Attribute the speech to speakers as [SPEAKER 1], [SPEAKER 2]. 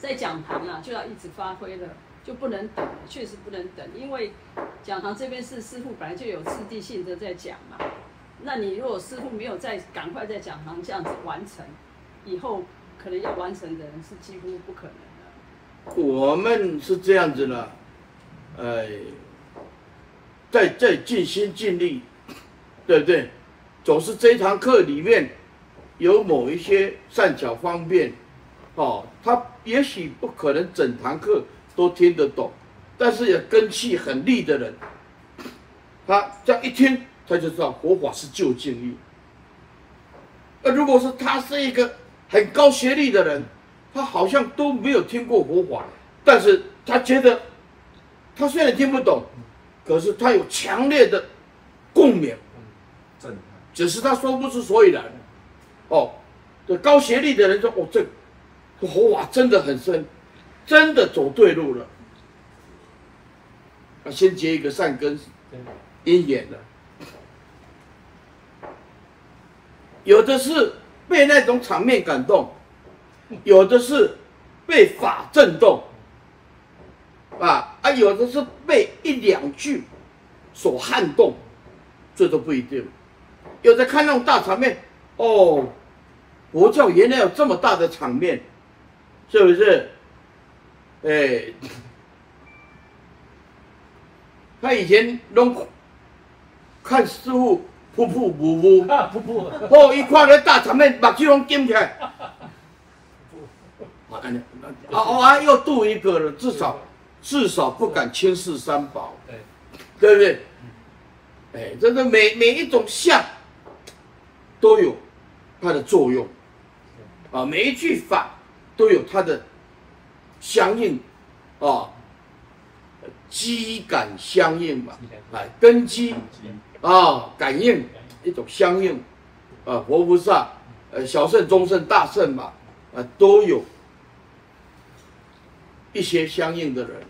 [SPEAKER 1] 在讲堂啊，就要一直发挥了，就不能等，确实不能等，因为讲堂这边是师傅本来就有次第性的在讲嘛。那你如果师傅没有在赶快在讲堂这样子完成，以后可能要完成的人是几乎不可能的。
[SPEAKER 2] 我们是这样子的，呃，在在尽心尽力，对不对？总是这堂课里面有某一些善巧方便，哦，他也许不可能整堂课都听得懂，但是有根气很利的人，他这样一听。他就知道佛法是究竟义。那如果是他是一个很高学历的人，他好像都没有听过佛法，但是他觉得他虽然听不懂，可是他有强烈的共鸣，只是他说不出所以然。哦，这高学历的人说：“哦，这佛法真的很深，真的走对路了。”啊，先结一个善根因缘了。有的是被那种场面感动，有的是被法震动，啊啊，有的是被一两句所撼动，这都不一定。有的看那种大场面，哦，佛教原来有这么大的场面，是不是？哎，他以前拢看师傅。噗噗噗噗，噗噗，哦，一看那大场面，目睭拢金起来。啊，哦啊，又度一个了，至少至少不敢轻视三宝，对不对？哎，真的每每一种相都有它的作用，啊，每一句法都有它的相应，啊，机感相应嘛，哎，根基。啊、哦，感应一种相应，啊，佛菩萨，呃，小圣、中圣、大圣嘛，啊，都有一些相应的人。